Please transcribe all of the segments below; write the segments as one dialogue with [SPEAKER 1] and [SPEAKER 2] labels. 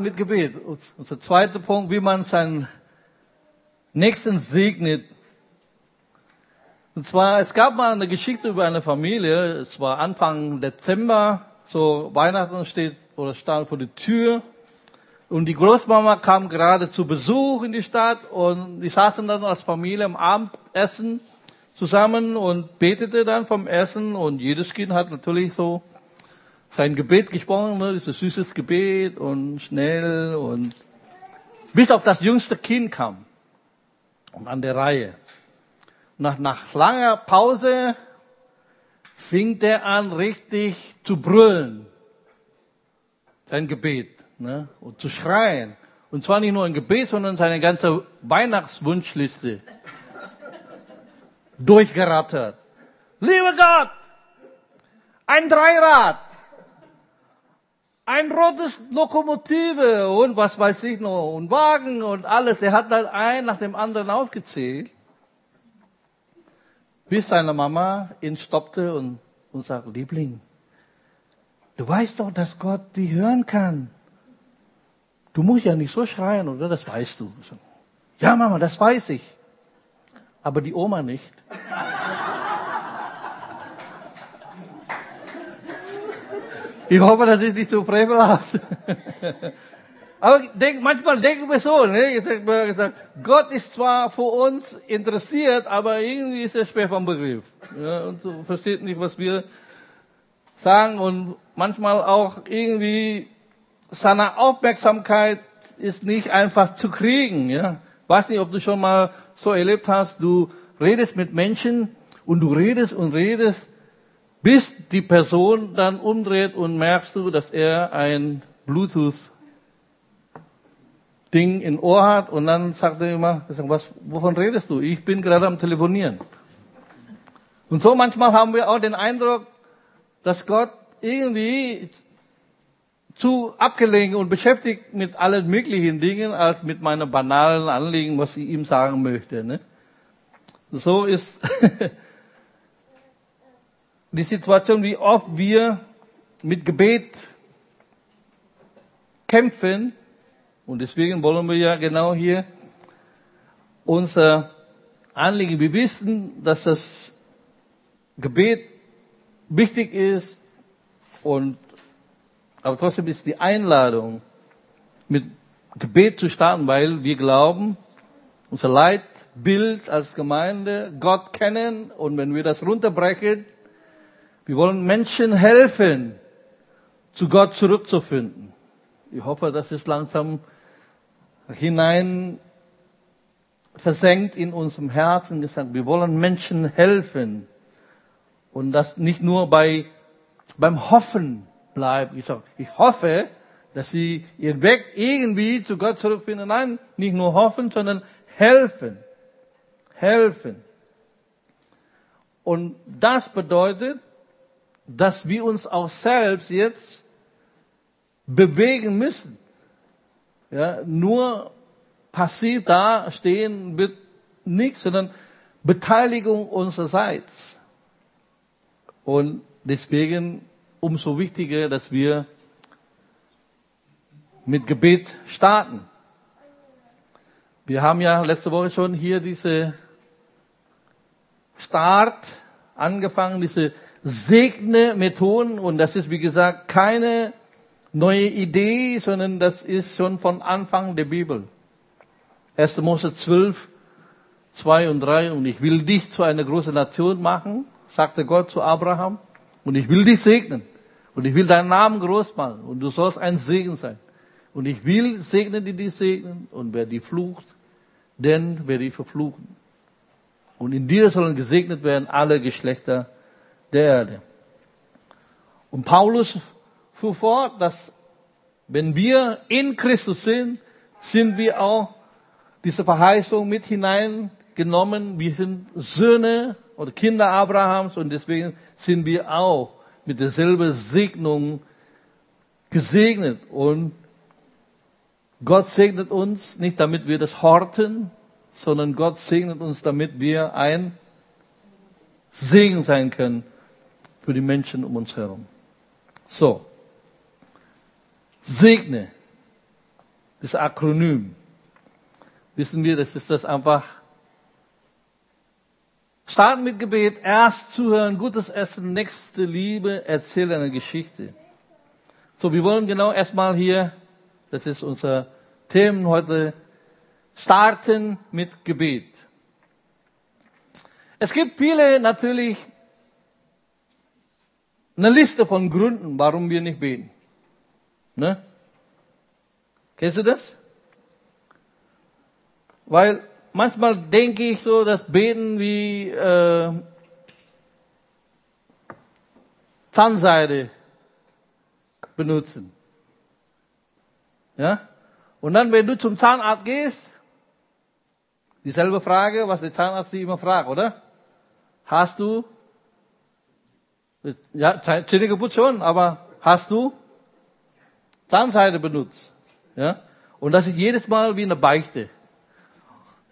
[SPEAKER 1] mit Gebet. Unser zweiter Punkt, wie man seinen Nächsten segnet. Und zwar, es gab mal eine Geschichte über eine Familie, es war Anfang Dezember, so Weihnachten steht oder stand vor der Tür. Und die Großmama kam gerade zu Besuch in die Stadt und die saßen dann als Familie am Abendessen zusammen und betete dann vom Essen und jedes Kind hat natürlich so sein Gebet gesprochen, ne, dieses süßes Gebet und schnell und bis auf das jüngste Kind kam und an der Reihe. Nach, nach langer Pause fing der an richtig zu brüllen. Sein Gebet, ne, und zu schreien. Und zwar nicht nur ein Gebet, sondern seine ganze Weihnachtswunschliste durchgerattert. Lieber Gott, ein Dreirad, ein rotes Lokomotive und was weiß ich noch, und Wagen und alles. Er hat dann ein nach dem anderen aufgezählt, bis seine Mama ihn stoppte und, und sagt, Liebling, du weißt doch, dass Gott die hören kann. Du musst ja nicht so schreien, oder? Das weißt du. Ja, Mama, das weiß ich. Aber die Oma nicht. Ich hoffe, das ist nicht so frevelhaft. Aber denk, manchmal denken wir so, ne? Gott ist zwar für uns interessiert, aber irgendwie ist er schwer vom Begriff. Ja, und so versteht nicht, was wir sagen und manchmal auch irgendwie seine Aufmerksamkeit ist nicht einfach zu kriegen. Ja? Weiß nicht, ob du schon mal so erlebt hast, du redest mit Menschen und du redest und redest bis die Person dann umdreht und merkst du, dass er ein Bluetooth-Ding im Ohr hat und dann sagt er immer, was, wovon redest du? Ich bin gerade am Telefonieren. Und so manchmal haben wir auch den Eindruck, dass Gott irgendwie zu abgelenkt und beschäftigt mit allen möglichen Dingen als mit meinen banalen Anliegen, was ich ihm sagen möchte. Ne? So ist die Situation, wie oft wir mit Gebet kämpfen. Und deswegen wollen wir ja genau hier unser Anliegen. Wir wissen, dass das Gebet wichtig ist und aber trotzdem ist die Einladung, mit Gebet zu starten, weil wir glauben, unser Leitbild als Gemeinde, Gott kennen und wenn wir das runterbrechen, wir wollen Menschen helfen, zu Gott zurückzufinden. Ich hoffe, das ist langsam hinein versenkt in unserem Herzen gesagt. Wir wollen Menschen helfen. Und das nicht nur bei, beim Hoffen bleibt. Ich, sage, ich hoffe, dass sie ihren Weg irgendwie zu Gott zurückfinden. Nein, nicht nur hoffen, sondern helfen. Helfen. Und das bedeutet, dass wir uns auch selbst jetzt bewegen müssen. Ja, nur passiv da stehen wird nichts, sondern Beteiligung unsererseits. Und deswegen umso wichtiger, dass wir mit Gebet starten. Wir haben ja letzte Woche schon hier diese Start angefangen, diese segne Methoden und das ist wie gesagt keine neue Idee, sondern das ist schon von Anfang der Bibel. 1. Mose 12, 2 und 3 und ich will dich zu einer großen Nation machen, sagte Gott zu Abraham und ich will dich segnen und ich will deinen Namen groß machen und du sollst ein Segen sein. Und ich will segnen, die dich segnen und wer die flucht, denn werde ich verfluchen. Und in dir sollen gesegnet werden alle Geschlechter der Erde. Und Paulus fuhr fort, dass wenn wir in Christus sind, sind wir auch diese Verheißung mit hineingenommen. Wir sind Söhne oder Kinder Abrahams und deswegen sind wir auch mit derselben Segnung gesegnet. Und Gott segnet uns nicht, damit wir das horten, sondern Gott segnet uns, damit wir ein Segen sein können für die Menschen um uns herum. So. Segne. das Akronym, wissen wir, das ist das einfach. Starten mit Gebet, erst zuhören, gutes Essen, nächste Liebe, erzählen eine Geschichte. So, wir wollen genau erstmal hier, das ist unser Thema heute, starten mit Gebet. Es gibt viele natürlich eine Liste von Gründen, warum wir nicht beten. Ne? Kennst du das? Weil manchmal denke ich so, dass Beten wie äh, Zahnseide benutzen. Ja? Und dann, wenn du zum Zahnarzt gehst, dieselbe Frage, was der Zahnarzt dir immer fragt, oder? Hast du, ja, Zähne schon, aber hast du Zahnseide benutzt? Ja? Und das ist jedes Mal wie eine Beichte.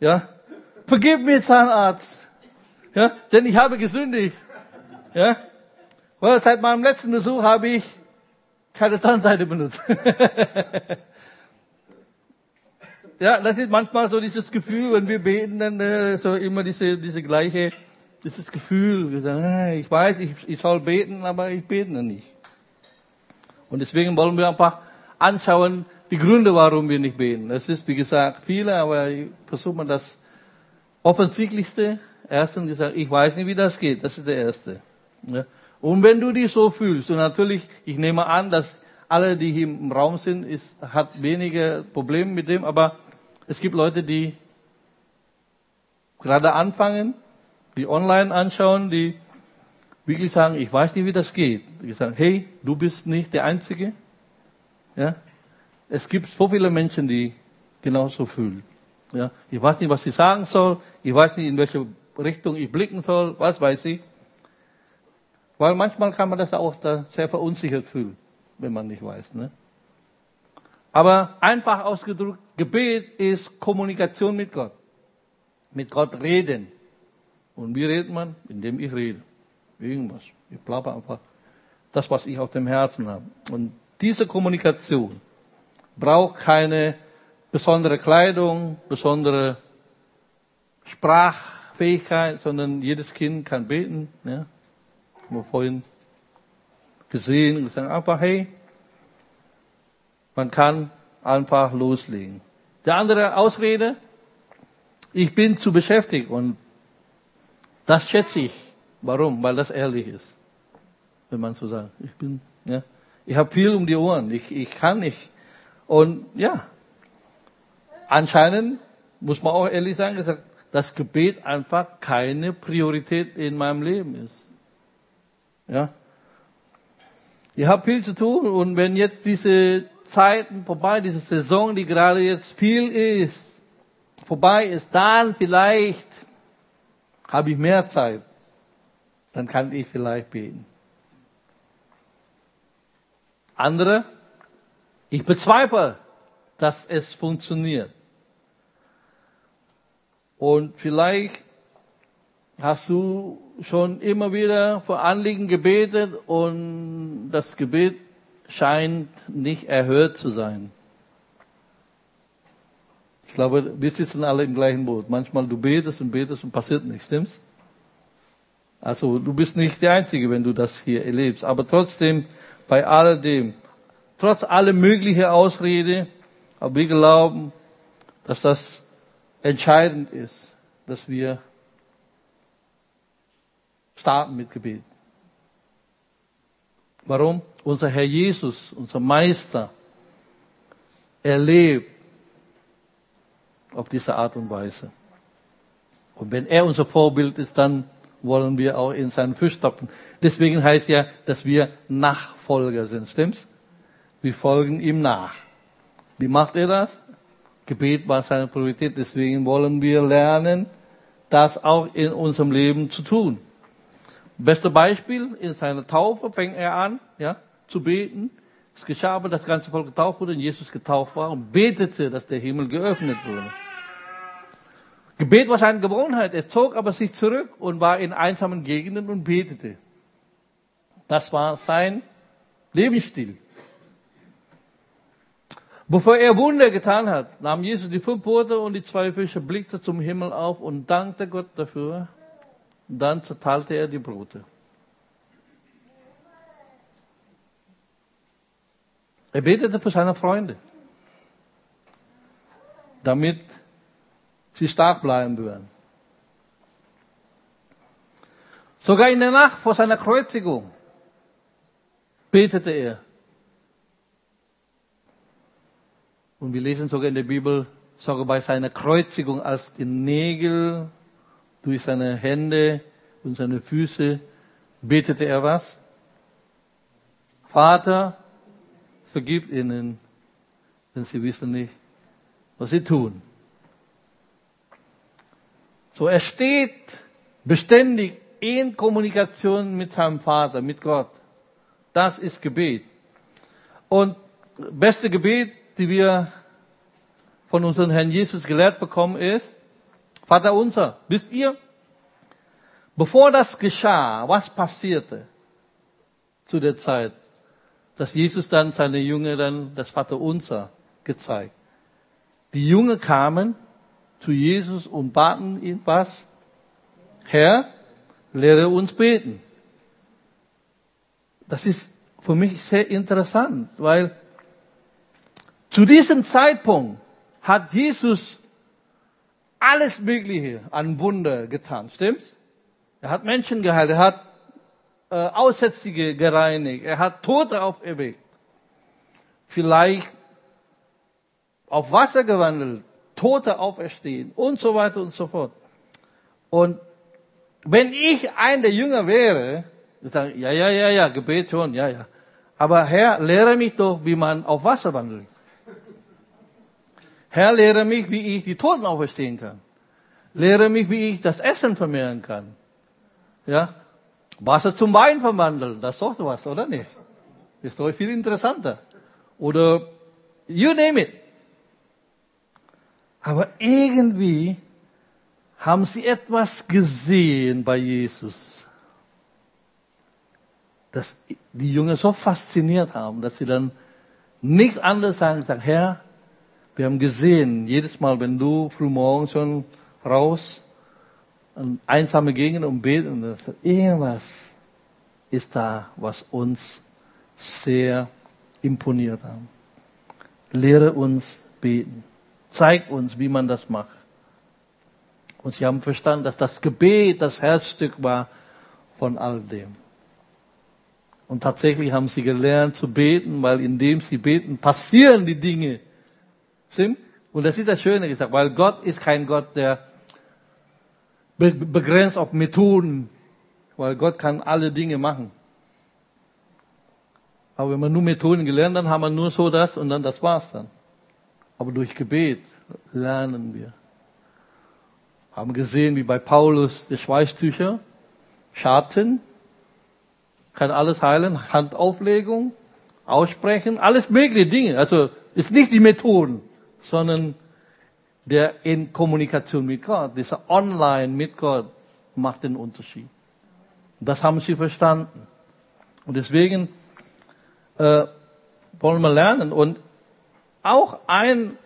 [SPEAKER 1] Ja? Vergib mir, Zahnarzt. Ja? Denn ich habe gesündigt. Ja? Weil seit meinem letzten Besuch habe ich keine Zahnseide benutzt. ja, das ist manchmal so dieses Gefühl, wenn wir beten, dann äh, so immer diese, diese gleiche, dieses Gefühl, ich weiß, ich, ich soll beten, aber ich bete nicht. Und deswegen wollen wir einfach anschauen, die Gründe, warum wir nicht beten. Es ist, wie gesagt, viele, aber ich versuche mal das Offensichtlichste. Erstens gesagt, ich weiß nicht, wie das geht. Das ist der erste. Ja. Und wenn du dich so fühlst, und natürlich, ich nehme an, dass alle, die hier im Raum sind, ist, hat weniger Probleme mit dem, aber es gibt Leute, die gerade anfangen, die online anschauen, die wirklich sagen, ich weiß nicht, wie das geht. Die sagen, hey, du bist nicht der Einzige. Ja? Es gibt so viele Menschen, die genauso fühlen. Ja? Ich weiß nicht, was ich sagen soll. Ich weiß nicht, in welche Richtung ich blicken soll. Was weiß ich. Weil manchmal kann man das auch da sehr verunsichert fühlen, wenn man nicht weiß. Ne? Aber einfach ausgedrückt, Gebet ist Kommunikation mit Gott. Mit Gott reden. Und wie redet man? Indem ich rede. Irgendwas. Ich plapper einfach das, was ich auf dem Herzen habe. Und diese Kommunikation braucht keine besondere Kleidung, besondere Sprachfähigkeit, sondern jedes Kind kann beten. Ja? Haben wir vorhin gesehen und gesagt, einfach, hey, man kann einfach loslegen. Der andere Ausrede, ich bin zu beschäftigt und das schätze ich. Warum? Weil das ehrlich ist. Wenn man so sagt, ich bin, ja, ich habe viel um die Ohren, ich, ich kann nicht. Und ja, anscheinend muss man auch ehrlich sagen, dass Gebet einfach keine Priorität in meinem Leben ist. Ja. Ich habe viel zu tun und wenn jetzt diese Zeiten vorbei, diese Saison, die gerade jetzt viel ist, vorbei ist, dann vielleicht habe ich mehr Zeit. Dann kann ich vielleicht beten. Andere, ich bezweifle, dass es funktioniert. Und vielleicht hast du schon immer wieder vor Anliegen gebetet und das Gebet scheint nicht erhört zu sein. Ich glaube, wir sitzen alle im gleichen Boot. Manchmal du betest und betest und passiert nichts, stimmt's? Also du bist nicht der Einzige, wenn du das hier erlebst. Aber trotzdem, bei alledem, trotz aller möglichen Ausrede, aber wir glauben, dass das entscheidend ist, dass wir starten mit Gebet. Warum? Unser Herr Jesus, unser Meister, erlebt auf diese Art und Weise. Und wenn er unser Vorbild ist, dann wollen wir auch in seinen Fußstapfen. Deswegen heißt ja, dass wir Nachfolger sind. Stimmt's? Wir folgen ihm nach. Wie macht er das? Gebet war seine Priorität. Deswegen wollen wir lernen, das auch in unserem Leben zu tun. Beste Beispiel, in seiner Taufe fängt er an, ja, zu beten. Es geschah aber, das ganze Volk getauft wurde und Jesus getauft war und betete, dass der Himmel geöffnet wurde. Gebet war seine Gewohnheit. Er zog aber sich zurück und war in einsamen Gegenden und betete. Das war sein Lebensstil. Bevor er Wunder getan hat, nahm Jesus die fünf Brote und die zwei Fische, blickte zum Himmel auf und dankte Gott dafür. Dann zerteilte er die Brote. Er betete für seine Freunde, damit sie stark bleiben würden. Sogar in der Nacht vor seiner Kreuzigung betete er. Und wir lesen sogar in der Bibel, sogar bei seiner Kreuzigung, als die Nägel durch seine Hände und seine Füße betete er was? Vater, vergib ihnen, denn sie wissen nicht, was sie tun. So, er steht beständig in Kommunikation mit seinem Vater, mit Gott. Das ist Gebet. Und beste Gebet, die wir von unserem Herrn Jesus gelehrt bekommen, ist, Vater unser, wisst ihr, bevor das geschah, was passierte zu der Zeit, dass Jesus dann seine Jünger dann das Vater unser gezeigt. Die Jünger kamen zu Jesus und baten ihn was? Herr, lehre uns beten. Das ist für mich sehr interessant, weil zu diesem Zeitpunkt hat Jesus alles Mögliche an Wunder getan, stimmt's? Er hat Menschen geheilt, er hat äh, Aussätzige gereinigt, er hat Tote auferweckt. Vielleicht auf Wasser gewandelt, Tote auferstehen und so weiter und so fort. Und wenn ich ein der Jünger wäre, ich sage, ja, ja, ja, ja, Gebet schon, ja, ja. Aber Herr, lehre mich doch, wie man auf Wasser wandelt. Herr, lehre mich, wie ich die Toten auferstehen kann. Lehre mich, wie ich das Essen vermehren kann. Ja? Wasser zum Wein verwandeln, das ist doch was, oder nicht? Ist doch viel interessanter. Oder, you name it. Aber irgendwie haben sie etwas gesehen bei Jesus, das die Jünger so fasziniert haben, dass sie dann nichts anderes sagen, sagen, Herr, wir haben gesehen, jedes Mal, wenn du frühmorgens schon raus an einsame Gegend und beten, irgendwas ist da, was uns sehr imponiert hat. Lehre uns beten. Zeig uns, wie man das macht. Und sie haben verstanden, dass das Gebet das Herzstück war von all dem. Und tatsächlich haben sie gelernt zu beten, weil indem sie beten, passieren die Dinge. Und das ist das Schöne gesagt, weil Gott ist kein Gott, der begrenzt auf Methoden, weil Gott kann alle Dinge machen. Aber wenn man nur Methoden gelernt, dann haben wir nur so das und dann das war's dann. Aber durch Gebet lernen wir. Haben gesehen, wie bei Paulus die Schweißtücher, Schatten, kann alles heilen, Handauflegung, Aussprechen, alles mögliche Dinge. Also ist nicht die Methoden, sondern der in Kommunikation mit Gott, dieser Online mit Gott macht den Unterschied. Das haben sie verstanden. Und deswegen äh, wollen wir lernen. Und auch ein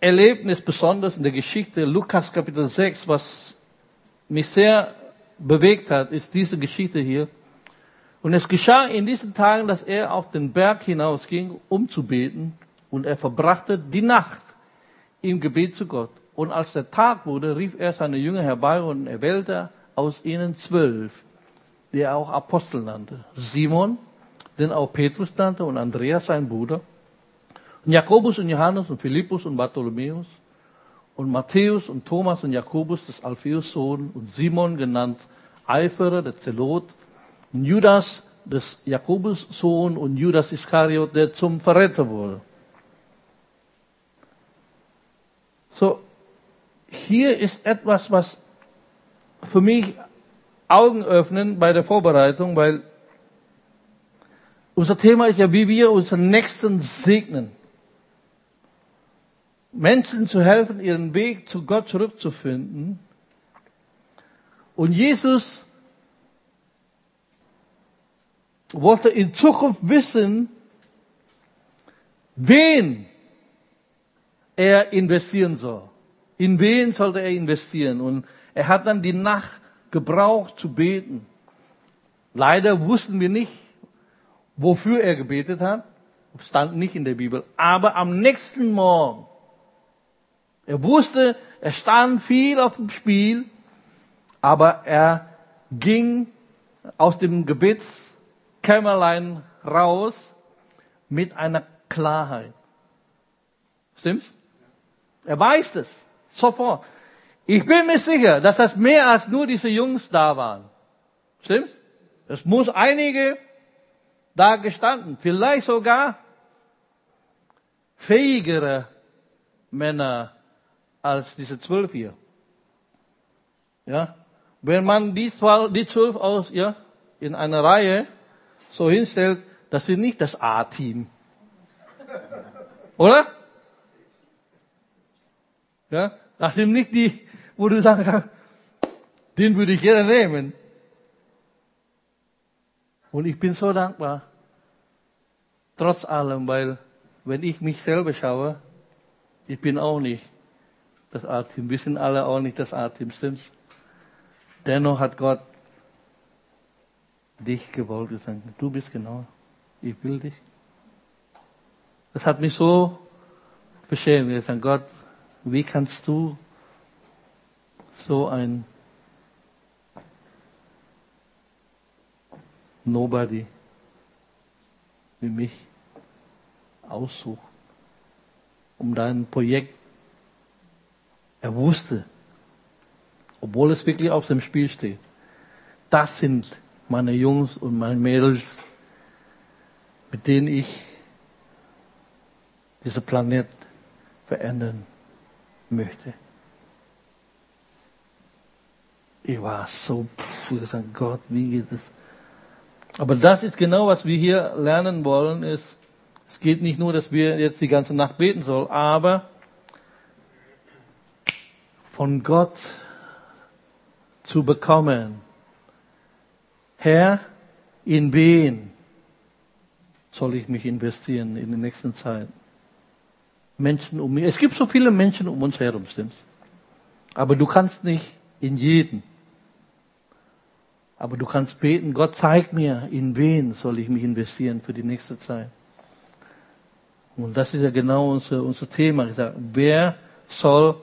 [SPEAKER 1] Erlebnis besonders in der Geschichte Lukas Kapitel 6, was mich sehr bewegt hat, ist diese Geschichte hier. Und es geschah in diesen Tagen, dass er auf den Berg hinausging, um zu beten, und er verbrachte die Nacht im Gebet zu Gott. Und als der Tag wurde, rief er seine Jünger herbei und er wählte aus ihnen zwölf, die er auch Apostel nannte. Simon, den auch Petrus nannte, und Andreas, sein Bruder, Jakobus und Johannes und Philippus und Bartholomäus und Matthäus und Thomas und Jakobus, des Alpheus Sohn und Simon, genannt Eiferer, der Zelot, und Judas, des Jakobus Sohn und Judas Iskariot, der zum Verräter wurde. So, hier ist etwas, was für mich Augen öffnen bei der Vorbereitung, weil unser Thema ist ja, wie wir unseren Nächsten segnen. Menschen zu helfen, ihren Weg zu Gott zurückzufinden. Und Jesus wollte in Zukunft wissen, wen er investieren soll. In wen sollte er investieren? Und er hat dann die Nacht gebraucht zu beten. Leider wussten wir nicht, wofür er gebetet hat. Stand nicht in der Bibel. Aber am nächsten Morgen, er wusste, er stand viel auf dem Spiel, aber er ging aus dem Gebetskämmerlein raus mit einer Klarheit. Stimmt's? Er weiß es. Sofort. Ich bin mir sicher, dass das mehr als nur diese Jungs da waren. Stimmt's? Es muss einige da gestanden, vielleicht sogar fähigere Männer als diese zwölf hier. Ja, wenn man die zwölf, die zwölf aus, ja, in einer Reihe so hinstellt, das sind nicht das A-Team. Oder? Ja, das sind nicht die, wo du sagen kannst, den würde ich gerne nehmen. Und ich bin so dankbar, trotz allem, weil wenn ich mich selber schaue, ich bin auch nicht das A-Team. Wir sind alle auch nicht das A-Team, stimmt's? Dennoch hat Gott dich gewollt gesagt, du bist genau, ich will dich. Das hat mich so beschämt. Ich gesagt, Gott, wie kannst du so ein Nobody wie mich aussuchen, um dein Projekt. Er wusste, obwohl es wirklich auf dem Spiel steht, das sind meine Jungs und meine Mädels, mit denen ich diesen Planet verändern möchte. Ich war so, pff, ich gesagt, Gott, wie geht es? Aber das ist genau, was wir hier lernen wollen, ist, es geht nicht nur, dass wir jetzt die ganze Nacht beten sollen, aber von Gott zu bekommen. Herr, in wen soll ich mich investieren in der nächsten Zeit? Menschen um mich. Es gibt so viele Menschen um uns herum, stimmt's? Aber du kannst nicht in jeden. Aber du kannst beten, Gott zeig mir, in wen soll ich mich investieren für die nächste Zeit. Und das ist ja genau unser, unser Thema. Wer soll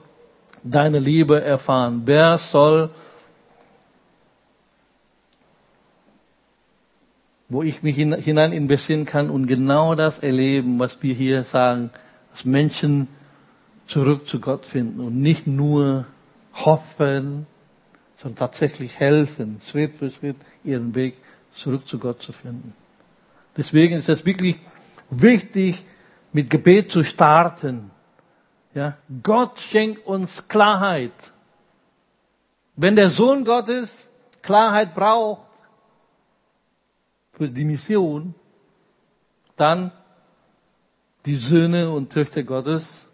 [SPEAKER 1] deine Liebe erfahren? Wer soll, wo ich mich hinein investieren kann und genau das erleben, was wir hier sagen, dass Menschen zurück zu Gott finden und nicht nur hoffen, sondern tatsächlich helfen, Schritt für Schritt ihren Weg zurück zu Gott zu finden. Deswegen ist es wirklich wichtig, mit Gebet zu starten. Ja, Gott schenkt uns Klarheit. Wenn der Sohn Gottes Klarheit braucht für die Mission, dann die Söhne und Töchter Gottes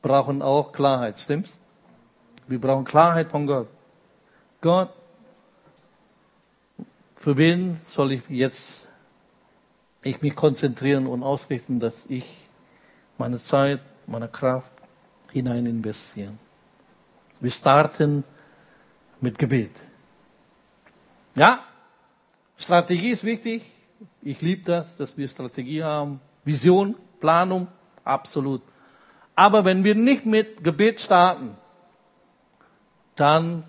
[SPEAKER 1] brauchen auch Klarheit, stimmt's? Wir brauchen Klarheit von Gott. Gott, für wen soll ich jetzt ich mich konzentrieren und ausrichten, dass ich meine Zeit, meine Kraft hinein investieren. Wir starten mit Gebet. Ja, Strategie ist wichtig. Ich liebe das, dass wir Strategie haben. Vision, Planung, absolut. Aber wenn wir nicht mit Gebet starten, dann,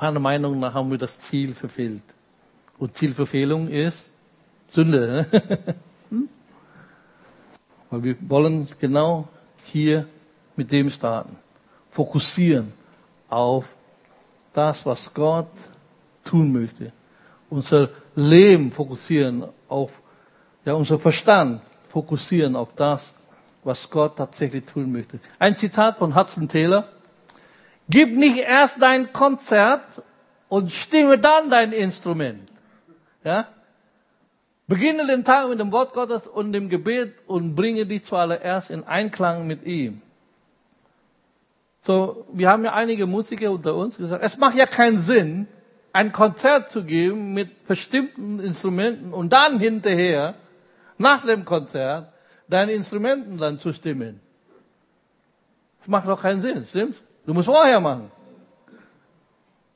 [SPEAKER 1] meiner Meinung nach, haben wir das Ziel verfehlt. Und Zielverfehlung ist Sünde. Weil wir wollen genau hier mit dem starten. Fokussieren auf das, was Gott tun möchte. Unser Leben fokussieren auf, ja, unser Verstand fokussieren auf das, was Gott tatsächlich tun möchte. Ein Zitat von Hudson Taylor. Gib nicht erst dein Konzert und stimme dann dein Instrument. Ja? Beginne den Tag mit dem Wort Gottes und dem Gebet und bringe dich zuallererst in Einklang mit ihm. So, wir haben ja einige Musiker unter uns gesagt, es macht ja keinen Sinn, ein Konzert zu geben mit bestimmten Instrumenten und dann hinterher, nach dem Konzert, deinen Instrumenten dann zu stimmen. Das macht doch keinen Sinn, stimmt? Du musst vorher machen.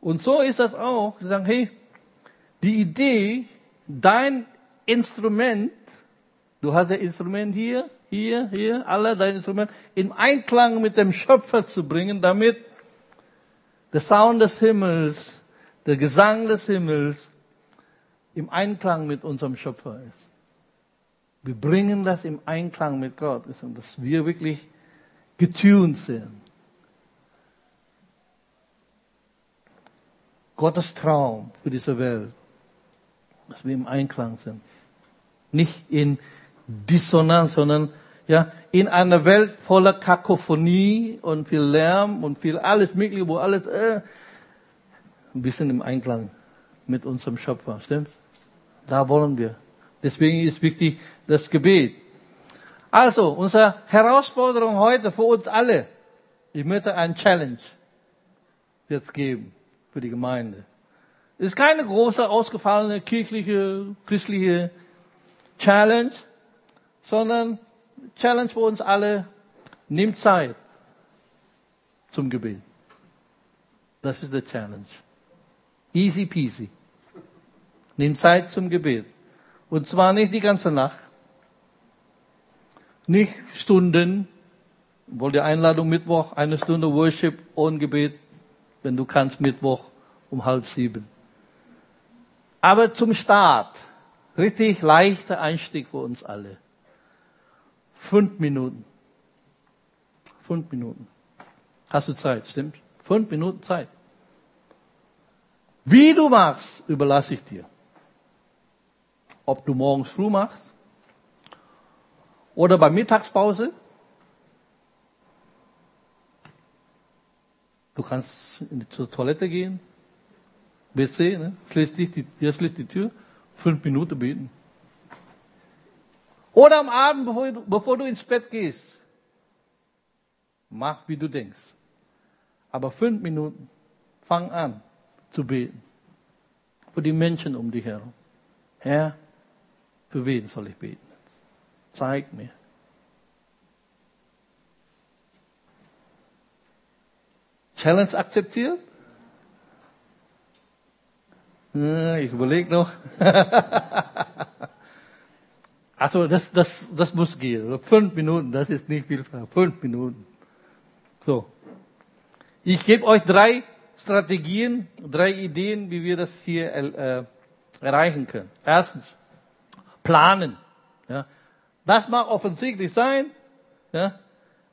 [SPEAKER 1] Und so ist das auch. Die sagen, hey, die Idee, dein Instrument, du hast ein Instrument hier, hier, hier, alle dein Instrument, in Einklang mit dem Schöpfer zu bringen, damit der Sound des Himmels, der Gesang des Himmels im Einklang mit unserem Schöpfer ist. Wir bringen das im Einklang mit Gott, dass wir wirklich getuned sind. Gottes Traum für diese Welt, dass wir im Einklang sind. Nicht in Dissonanz, sondern ja, in einer Welt voller Kakophonie und viel Lärm und viel alles Mögliche, wo alles äh, ein bisschen im Einklang mit unserem Schöpfer, stimmt? Da wollen wir. Deswegen ist wichtig das Gebet. Also, unsere Herausforderung heute für uns alle, ich möchte eine Challenge jetzt geben für die Gemeinde. Es ist keine große, ausgefallene kirchliche, christliche Challenge, sondern Challenge für uns alle, nimm Zeit zum Gebet. Das ist die Challenge. Easy peasy. Nimm Zeit zum Gebet. Und zwar nicht die ganze Nacht, nicht Stunden, wohl die Einladung Mittwoch, eine Stunde Worship und Gebet, wenn du kannst, Mittwoch um halb sieben. Aber zum Start, richtig leichter Einstieg für uns alle. Fünf Minuten. Fünf Minuten. Hast du Zeit, stimmt? Fünf Minuten Zeit. Wie du machst, überlasse ich dir. Ob du morgens früh machst oder bei Mittagspause. Du kannst zur Toilette gehen, WC, ne? schließt die, hier schließt die Tür, fünf Minuten beten. Oder am Abend, bevor du, bevor du ins Bett gehst. Mach, wie du denkst. Aber fünf Minuten, fang an zu beten. Für die Menschen um dich herum. Herr, für wen soll ich beten? Zeig mir. Challenge akzeptiert? Ich überlege noch. Also das, das, das muss gehen. Fünf Minuten, das ist nicht viel. Fünf Minuten. So. Ich gebe euch drei Strategien, drei Ideen, wie wir das hier äh, erreichen können. Erstens, planen. Ja. Das mag offensichtlich sein, ja,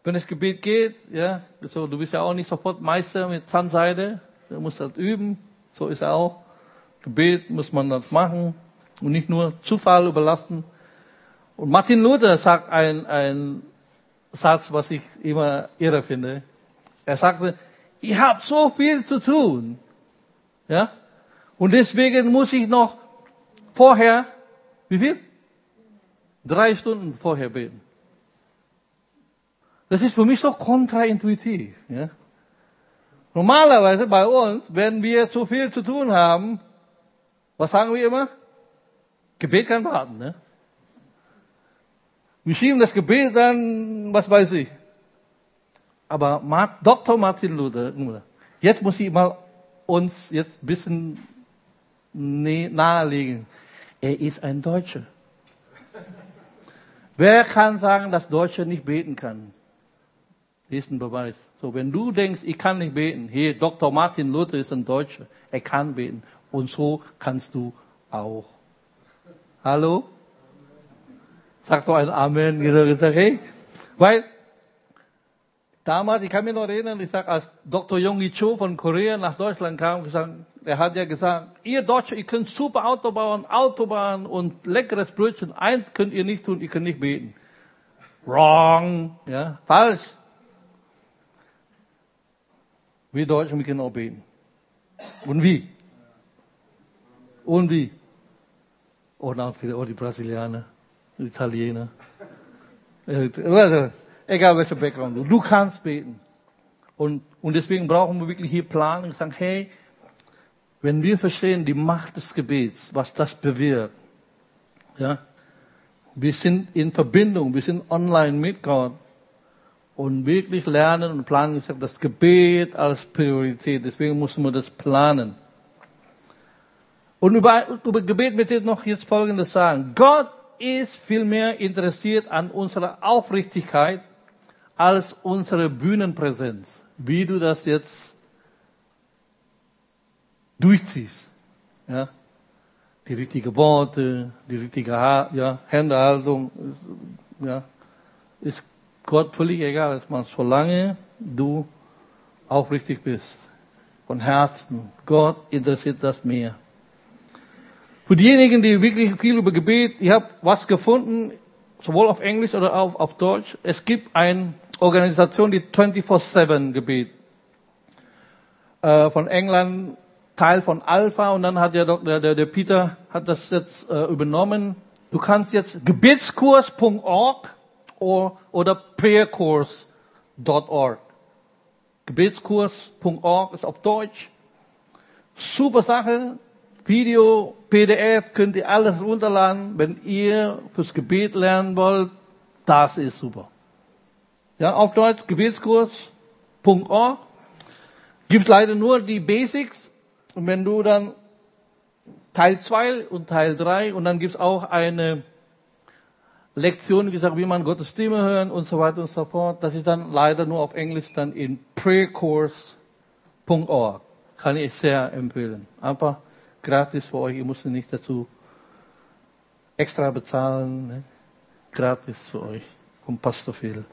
[SPEAKER 1] wenn es Gebet geht. Ja, so, du bist ja auch nicht sofort Meister mit Zahnseide. Du musst das üben. So ist auch. Gebet muss man das machen und nicht nur Zufall überlassen. Und Martin Luther sagt ein, ein Satz, was ich immer irre finde. Er sagte, ich habe so viel zu tun. Ja? Und deswegen muss ich noch vorher, wie viel? Drei Stunden vorher beten. Das ist für mich so kontraintuitiv. Ja? Normalerweise bei uns, wenn wir zu viel zu tun haben, was sagen wir immer? Gebet kann warten. Ne? Wir schieben das Gebet dann, was weiß ich. Aber Dr. Martin Luther, jetzt muss ich mal uns jetzt ein bisschen nahelegen. Er ist ein Deutscher. Wer kann sagen, dass Deutsche nicht beten kann? Hier ist ein Beweis. So, wenn du denkst, ich kann nicht beten, hier, Dr. Martin Luther ist ein Deutscher. Er kann beten. Und so kannst du auch. Hallo? Sag doch ein Amen. Weil damals, ich kann mich noch erinnern, ich sag, als Dr. Yongi Cho von Korea nach Deutschland kam, gesagt, er hat ja gesagt, ihr Deutsche, ihr könnt super Auto bauen, Autobahn und leckeres Brötchen. Eins könnt ihr nicht tun, ihr könnt nicht beten. Wrong. Ja, falsch. Wir Deutschen, wir können auch beten. Und wie? Und wie? Oh, oh die Brasilianer, die Italiener. Also, egal welcher Background du, du kannst beten. Und, und deswegen brauchen wir wirklich hier planen und sagen, hey, wenn wir verstehen die Macht des Gebets, was das bewirkt, ja, Wir sind in Verbindung, wir sind online mit Gott und wirklich lernen und planen. Das Gebet als Priorität, deswegen müssen wir das planen. Und über, über Gebet möchte ich noch jetzt Folgendes sagen. Gott ist vielmehr interessiert an unserer Aufrichtigkeit als unsere Bühnenpräsenz. Wie du das jetzt durchziehst. Ja? Die richtigen Worte, die richtige ja, Händehaltung, ja, ist Gott völlig egal erstmal, solange du aufrichtig bist. Von Herzen. Gott interessiert das mehr. Für diejenigen, die wirklich viel über Gebet, ich habe was gefunden, sowohl auf Englisch oder auf, auf Deutsch. Es gibt eine Organisation, die 24-7 Gebet. Äh, von England, Teil von Alpha und dann hat ja der, der, der Peter hat das jetzt äh, übernommen. Du kannst jetzt gebetskurs.org oder, prayercourse.org. Gebetskurs.org ist auf Deutsch. Super Sache. Video, PDF könnt ihr alles runterladen. Wenn ihr fürs Gebet lernen wollt, das ist super. Ja, auf Deutsch, gebetskurs.org. Gibt leider nur die Basics. Und wenn du dann Teil 2 und Teil 3 und dann gibt es auch eine Lektion, gesagt, wie man Gottes Stimme hören und so weiter und so fort. Das ist dann leider nur auf Englisch dann in prayercourse.org. Kann ich sehr empfehlen. Einfach gratis für euch. Ihr müsst nicht dazu extra bezahlen. Ne? Gratis für euch. Vom Pastor viel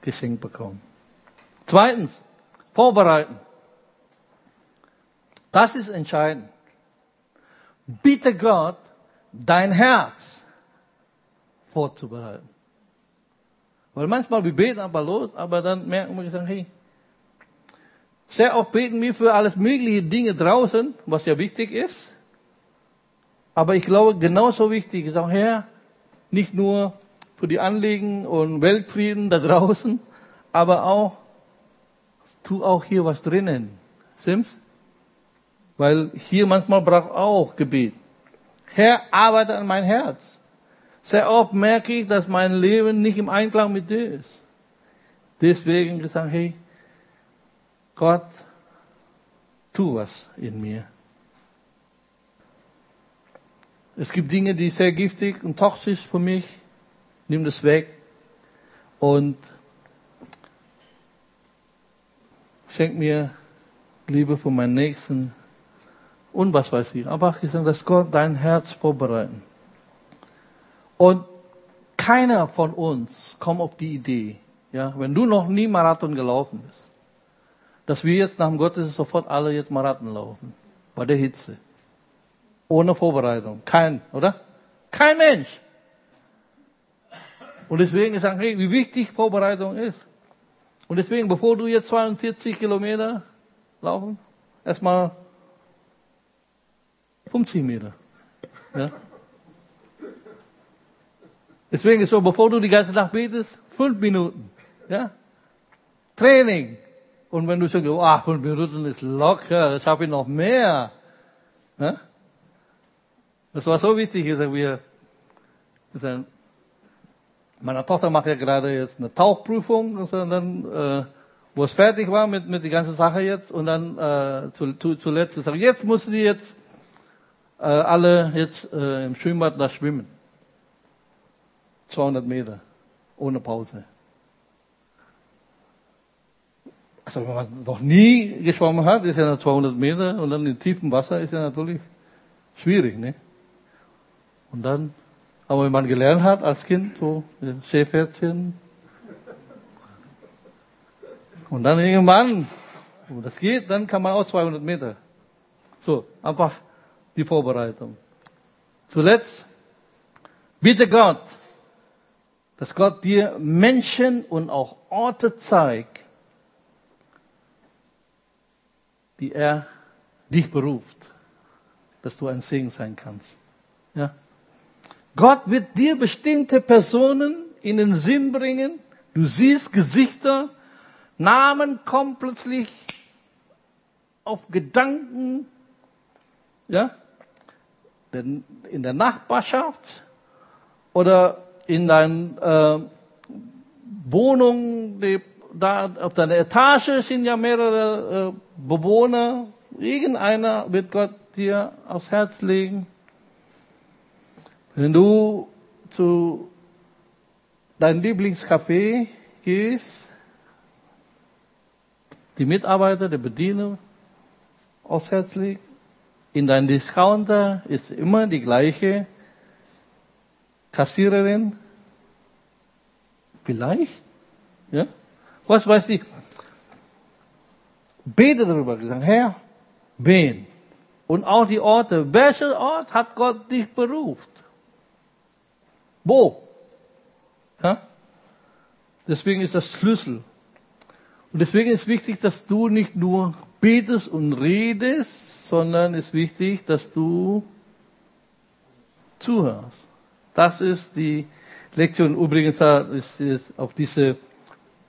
[SPEAKER 1] geschenkt bekommen. Zweitens, vorbereiten. Das ist entscheidend. Bitte Gott, dein Herz vorzubereiten. Weil manchmal wir beten aber los, aber dann merken wir, hey, sehr oft beten wir für alles mögliche Dinge draußen, was ja wichtig ist. Aber ich glaube, genauso wichtig ist auch, Herr, nicht nur für die Anliegen und Weltfrieden da draußen, aber auch, tu auch hier was drinnen. Stimmt's? Weil hier manchmal braucht auch Gebet. Herr, arbeite an mein Herz. Sehr oft merke ich, dass mein Leben nicht im Einklang mit dir ist. Deswegen gesagt, hey, Gott, tu was in mir. Es gibt Dinge, die sehr giftig und toxisch für mich. Nimm das weg und schenk mir Liebe für meinen Nächsten und was weiß ich. Aber ich sage, dass Gott dein Herz vorbereiten. Und keiner von uns kommt auf die Idee, ja, wenn du noch nie Marathon gelaufen bist, dass wir jetzt nach dem Gottesdienst sofort alle jetzt Marathon laufen. Bei der Hitze. Ohne Vorbereitung. Kein, oder? Kein Mensch. Und deswegen sagen, hey, wie wichtig Vorbereitung ist. Und deswegen, bevor du jetzt 42 Kilometer laufen, erstmal 50 Meter. Ja? Deswegen ist so, bevor du die ganze Nacht betest, fünf Minuten. Ja? Training. Und wenn du sagst, ach, fünf Minuten ist locker, das habe ich noch mehr. Ja? Das war so wichtig, ich sag, wir, wir meine Tochter macht ja gerade jetzt eine Tauchprüfung, und dann, äh, wo es fertig war mit, mit der ganzen Sache jetzt, und dann äh, zu, zu, zuletzt gesagt, jetzt musst du jetzt äh, alle jetzt äh, im Schwimmbad da schwimmen. 200 Meter, ohne Pause. Also wenn man noch nie geschwommen hat, ist ja 200 Meter und dann in tiefem Wasser ist ja natürlich schwierig, ne? Und dann, aber wenn man gelernt hat als Kind, so Seepferdchen, und dann irgendwann, wo das geht, dann kann man auch 200 Meter. So, einfach die Vorbereitung. Zuletzt, bitte Gott, dass Gott dir Menschen und auch Orte zeigt, wie er dich beruft, dass du ein Segen sein kannst. Ja? Gott wird dir bestimmte Personen in den Sinn bringen. Du siehst Gesichter, Namen kommen plötzlich auf Gedanken, ja, in der Nachbarschaft oder in deiner äh, Wohnung, die, da auf deiner Etage sind ja mehrere äh, Bewohner. Irgendeiner wird Gott dir aufs Herz legen. Wenn du zu deinem Lieblingscafé gehst, die Mitarbeiter, der Bediener aufs Herz legt, in deinem Discounter ist immer die gleiche Kassiererin. Vielleicht, ja? Was weiß ich? Bete darüber gesagt, Herr, wen? Und auch die Orte. Welcher Ort hat Gott dich beruft? Wo? Ja? Deswegen ist das Schlüssel. Und deswegen ist wichtig, dass du nicht nur betest und redest, sondern es ist wichtig, dass du zuhörst. Das ist die Lektion. Übrigens ist auf diese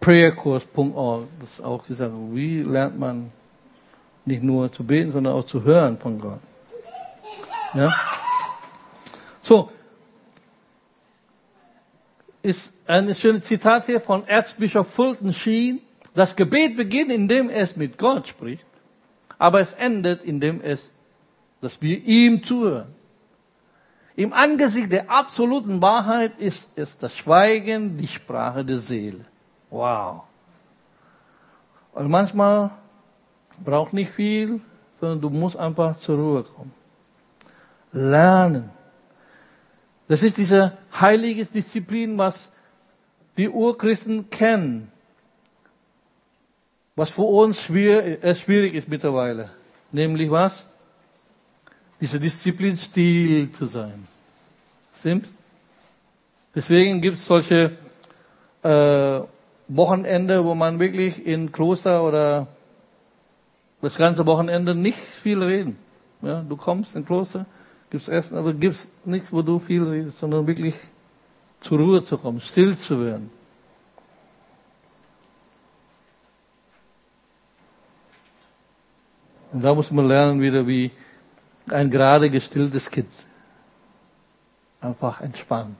[SPEAKER 1] prayercourse.org, das ist auch gesagt, wie lernt man nicht nur zu beten, sondern auch zu hören von Gott. Ja? So, ist ein schönes Zitat hier von Erzbischof Fulton Sheen. Das Gebet beginnt, indem es mit Gott spricht, aber es endet, indem es, dass wir ihm zuhören. Im Angesicht der absoluten Wahrheit ist es das Schweigen, die Sprache der Seele. Wow. Und manchmal braucht nicht viel, sondern du musst einfach zur Ruhe kommen. Lernen. Das ist diese heilige Disziplin, was die Urchristen kennen. Was für uns schwierig, äh, schwierig ist mittlerweile. Nämlich was? Diese Disziplin still zu sein. Stimmt? Deswegen gibt es solche äh, Wochenende, wo man wirklich in Kloster oder das ganze Wochenende nicht viel reden. Ja, du kommst in Kloster, gibst Essen, aber gibst nichts, wo du viel redest, sondern wirklich zur Ruhe zu kommen, still zu werden. Und da muss man lernen wieder wie ein gerade gestilltes Kind. Einfach entspannen.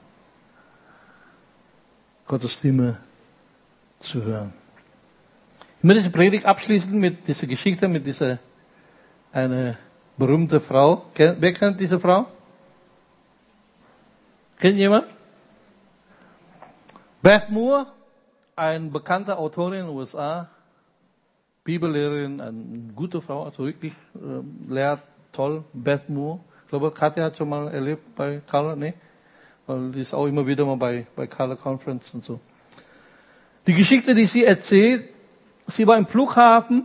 [SPEAKER 1] Gottes Stimme zu hören. Ich möchte die Predigt abschließen mit dieser Geschichte, mit dieser eine berühmte Frau. Wer kennt diese Frau? Kennt jemand? Beth Moore, eine bekannte Autorin in den USA, Bibellehrerin, eine gute Frau, also wirklich äh, lehrt toll. Beth Moore. Ich glaube, Katja hat schon mal erlebt bei Carla, ne? Weil die ist auch immer wieder mal bei, bei Carla Conference und so. Die Geschichte, die sie erzählt, sie war im Flughafen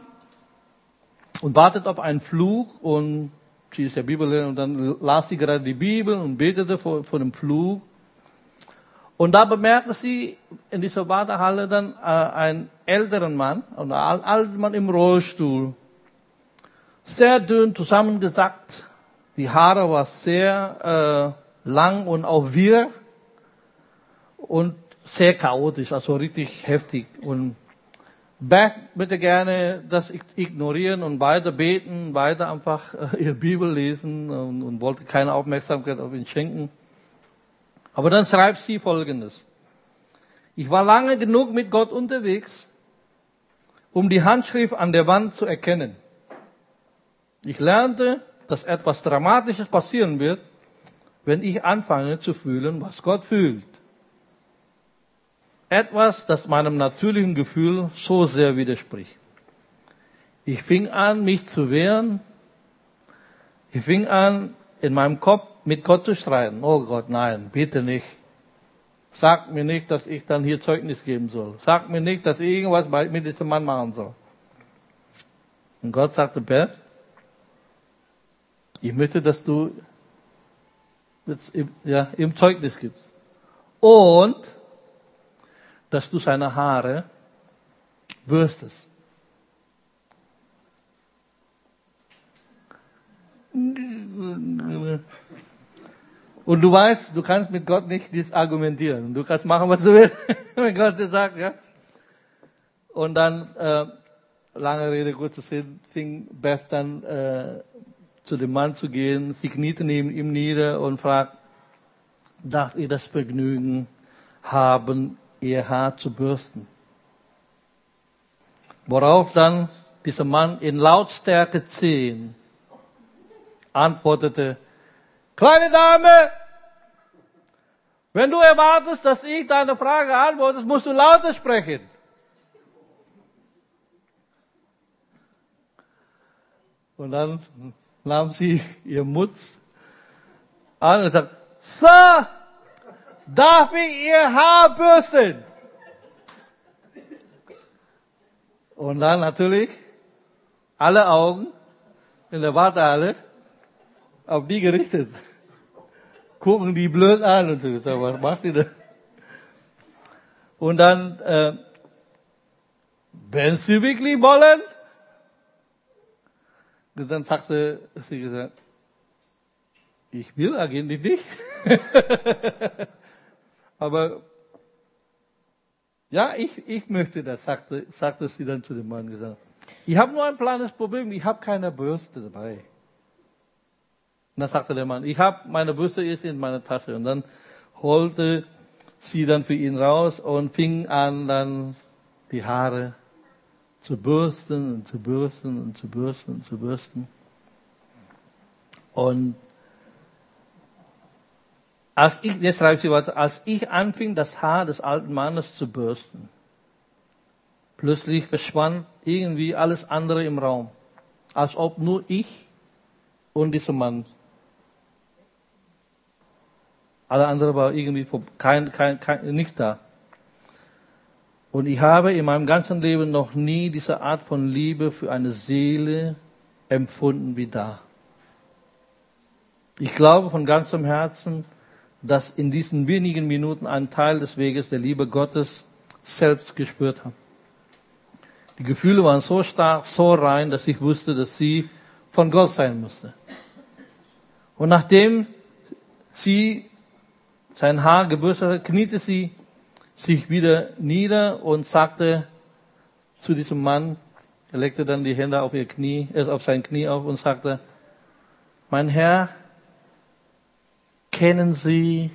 [SPEAKER 1] und wartet auf einen Flug und sie ist ja Bibellehrerin und dann las sie gerade die Bibel und betete vor, vor dem Flug. Und da bemerkte sie in dieser Wartehalle dann äh, einen älteren Mann, einen alten Mann im Rollstuhl. Sehr dünn zusammengesackt. Die Haare war sehr äh, lang und auch wirr. Und sehr chaotisch, also richtig heftig. Und Beth bitte gerne das ignorieren und weiter beten, weiter einfach äh, ihre Bibel lesen und, und wollte keine Aufmerksamkeit auf ihn schenken. Aber dann schreibt sie Folgendes. Ich war lange genug mit Gott unterwegs, um die Handschrift an der Wand zu erkennen. Ich lernte, dass etwas Dramatisches passieren wird, wenn ich anfange zu fühlen, was Gott fühlt. Etwas, das meinem natürlichen Gefühl so sehr widerspricht. Ich fing an, mich zu wehren. Ich fing an, in meinem Kopf mit Gott zu streiten. Oh Gott, nein, bitte nicht. Sag mir nicht, dass ich dann hier Zeugnis geben soll. Sag mir nicht, dass ich irgendwas mit diesem Mann machen soll. Und Gott sagte, Beth, ich möchte, dass du jetzt, ja, ihm Zeugnis gibst. Und dass du seine Haare bürstest. Und du weißt, du kannst mit Gott nicht argumentieren. Du kannst machen, was du willst, wenn Gott dir sagt, ja. Und dann, äh, lange Rede, kurzer Sinn, fing Beth dann äh, zu dem Mann zu gehen. Sie kniete neben ihm nieder und fragt, darf ich das Vergnügen haben, ihr Haar zu bürsten. Worauf dann dieser Mann in Lautstärke 10 antwortete, kleine Dame, wenn du erwartest, dass ich deine Frage antworte, musst du lauter sprechen. Und dann nahm sie ihr Mutz an und sagte, Sir, darf ich Ihr Haar bürsten? Und dann natürlich alle Augen in der Wartehalle auf die gerichtet. Gucken die blöd an und sagen, was macht die da? Und dann, äh, wenn Sie wirklich wollen, dann sagte sie gesagt, ich will eigentlich nicht. Aber ja, ich, ich möchte das, sagte, sagte sie dann zu dem Mann gesagt. Ich habe nur ein kleines Problem, ich habe keine Bürste dabei. Und dann sagte der Mann, ich habe meine Bürste ist in meiner Tasche. Und dann holte sie dann für ihn raus und fing an, dann die Haare zu bürsten und zu bürsten und zu bürsten und zu bürsten. Und als ich, jetzt schreibt sie weiter, als ich anfing, das Haar des alten Mannes zu bürsten, plötzlich verschwand irgendwie alles andere im Raum, als ob nur ich und dieser Mann. Alle anderen waren irgendwie kein, kein, kein, nicht da. Und ich habe in meinem ganzen Leben noch nie diese Art von Liebe für eine Seele empfunden wie da. Ich glaube von ganzem Herzen, dass in diesen wenigen Minuten ein Teil des Weges der Liebe Gottes selbst gespürt habe. Die Gefühle waren so stark, so rein, dass ich wusste, dass sie von Gott sein musste. Und nachdem sie sein Haar gebürstet hat, kniete sie sich wieder nieder und sagte zu diesem Mann, er legte dann die Hände auf ihr Knie, äh, auf sein Knie auf und sagte, mein Herr, kennen Sie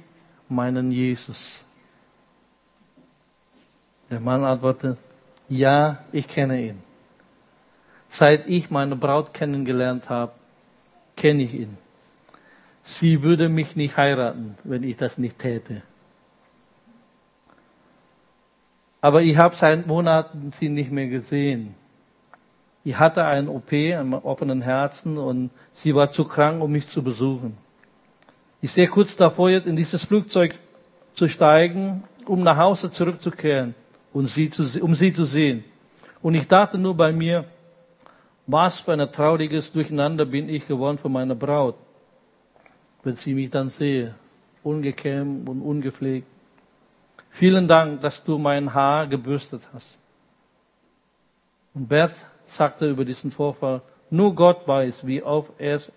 [SPEAKER 1] meinen Jesus? Der Mann antwortete, ja, ich kenne ihn. Seit ich meine Braut kennengelernt habe, kenne ich ihn. Sie würde mich nicht heiraten, wenn ich das nicht täte. Aber ich habe seit Monaten sie nicht mehr gesehen. Ich hatte ein OP am offenen Herzen und sie war zu krank, um mich zu besuchen. Ich sehe kurz davor, jetzt in dieses Flugzeug zu steigen, um nach Hause zurückzukehren und sie zu, um sie zu sehen. Und ich dachte nur bei mir, was für ein trauriges Durcheinander bin ich geworden für meine Braut, wenn sie mich dann sehe, ungekämmt und ungepflegt. Vielen Dank, dass du mein Haar gebürstet hast. Und Bert sagte über diesen Vorfall, nur Gott weiß, wie oft er es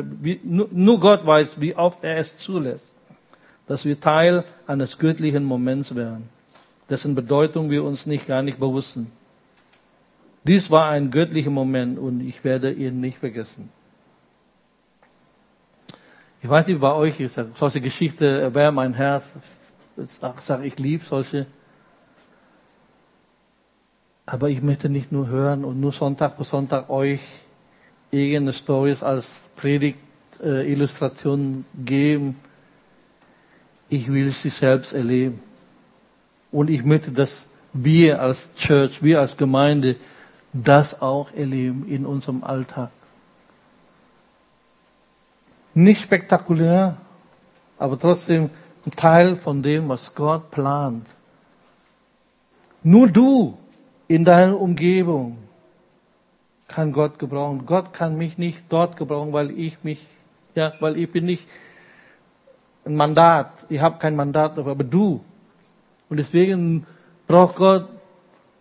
[SPEAKER 1] wie, nur, Gott weiß, wie oft er es zulässt, dass wir Teil eines göttlichen Moments werden, dessen Bedeutung wir uns nicht gar nicht bewusst sind. Dies war ein göttlicher Moment und ich werde ihn nicht vergessen. Ich weiß nicht, bei euch ist solche Geschichte erwärmt mein Herz. Ich sage, ich liebe solche. Aber ich möchte nicht nur hören und nur Sonntag für Sonntag euch irgendeine Stories als Predigt-Illustration äh, geben. Ich will sie selbst erleben. Und ich möchte, dass wir als Church, wir als Gemeinde das auch erleben in unserem Alltag. Nicht spektakulär, aber trotzdem ein Teil von dem, was Gott plant. Nur du in deiner Umgebung kann Gott gebrauchen. Gott kann mich nicht dort gebrauchen, weil ich mich, ja, weil ich bin nicht ein Mandat. Ich habe kein Mandat, aber du. Und deswegen braucht Gott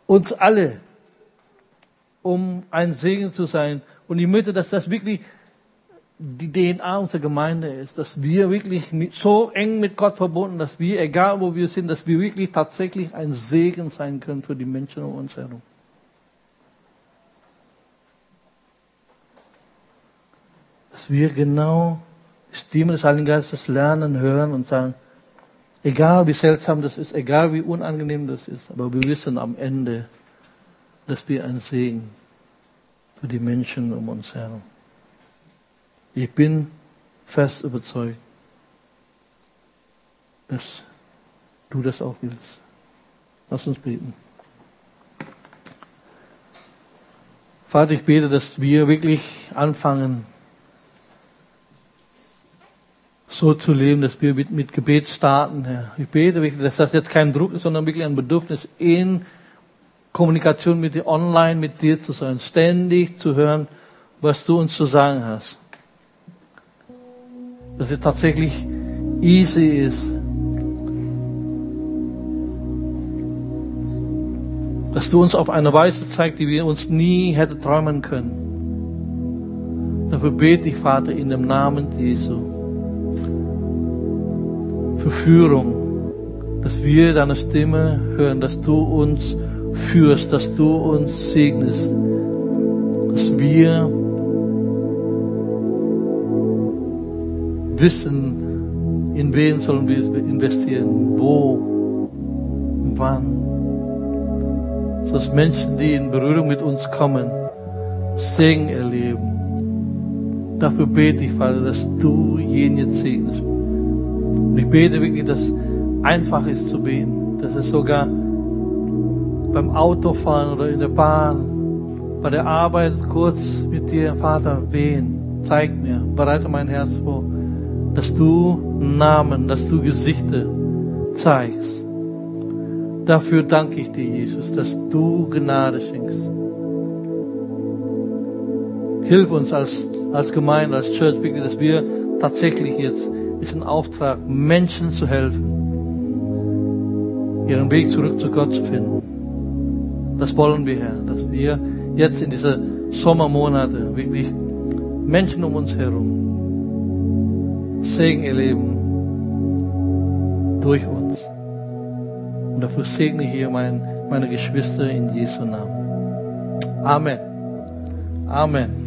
[SPEAKER 1] uns alle, um ein Segen zu sein. Und ich möchte, dass das wirklich die DNA unserer Gemeinde ist, dass wir wirklich so eng mit Gott verbunden, dass wir, egal wo wir sind, dass wir wirklich tatsächlich ein Segen sein können für die Menschen um uns herum. Dass wir genau Stimme des Heiligen Geistes lernen, hören und sagen, Egal wie seltsam das ist, egal wie unangenehm das ist, aber wir wissen am Ende, dass wir ein Segen für die Menschen um uns herum. Ich bin fest überzeugt, dass du das auch willst. Lass uns beten. Vater, ich bete, dass wir wirklich anfangen, so zu leben, dass wir mit, mit Gebet starten, Herr. Ich bete dass das jetzt kein Druck ist, sondern wirklich ein Bedürfnis in Kommunikation mit dir, online mit dir zu sein, ständig zu hören, was du uns zu sagen hast. Dass es tatsächlich easy ist. Dass du uns auf eine Weise zeigst, die wir uns nie hätten träumen können. Dafür bete ich, Vater, in dem Namen Jesu. Für Führung, dass wir deine Stimme hören, dass du uns führst, dass du uns segnest, dass wir wissen, in wen sollen wir investieren, wo und wann. Dass Menschen, die in Berührung mit uns kommen, Segen erleben. Dafür bete ich, Vater, dass du jetzt segnest. Und ich bete wirklich, dass einfach ist zu beten, dass es sogar beim Autofahren oder in der Bahn, bei der Arbeit kurz mit dir, Vater, wen? Zeig mir, bereite mein Herz vor, dass du Namen, dass du Gesichter zeigst. Dafür danke ich dir, Jesus, dass du Gnade schenkst. Hilf uns als, als Gemeinde, als Church, wirklich, dass wir tatsächlich jetzt diesen Auftrag, Menschen zu helfen, ihren Weg zurück zu Gott zu finden. Das wollen wir, Herr, dass wir jetzt in diese Sommermonate wirklich Menschen um uns herum Segen erleben durch uns. Und dafür segne ich hier mein, meine Geschwister in Jesu Namen. Amen. Amen.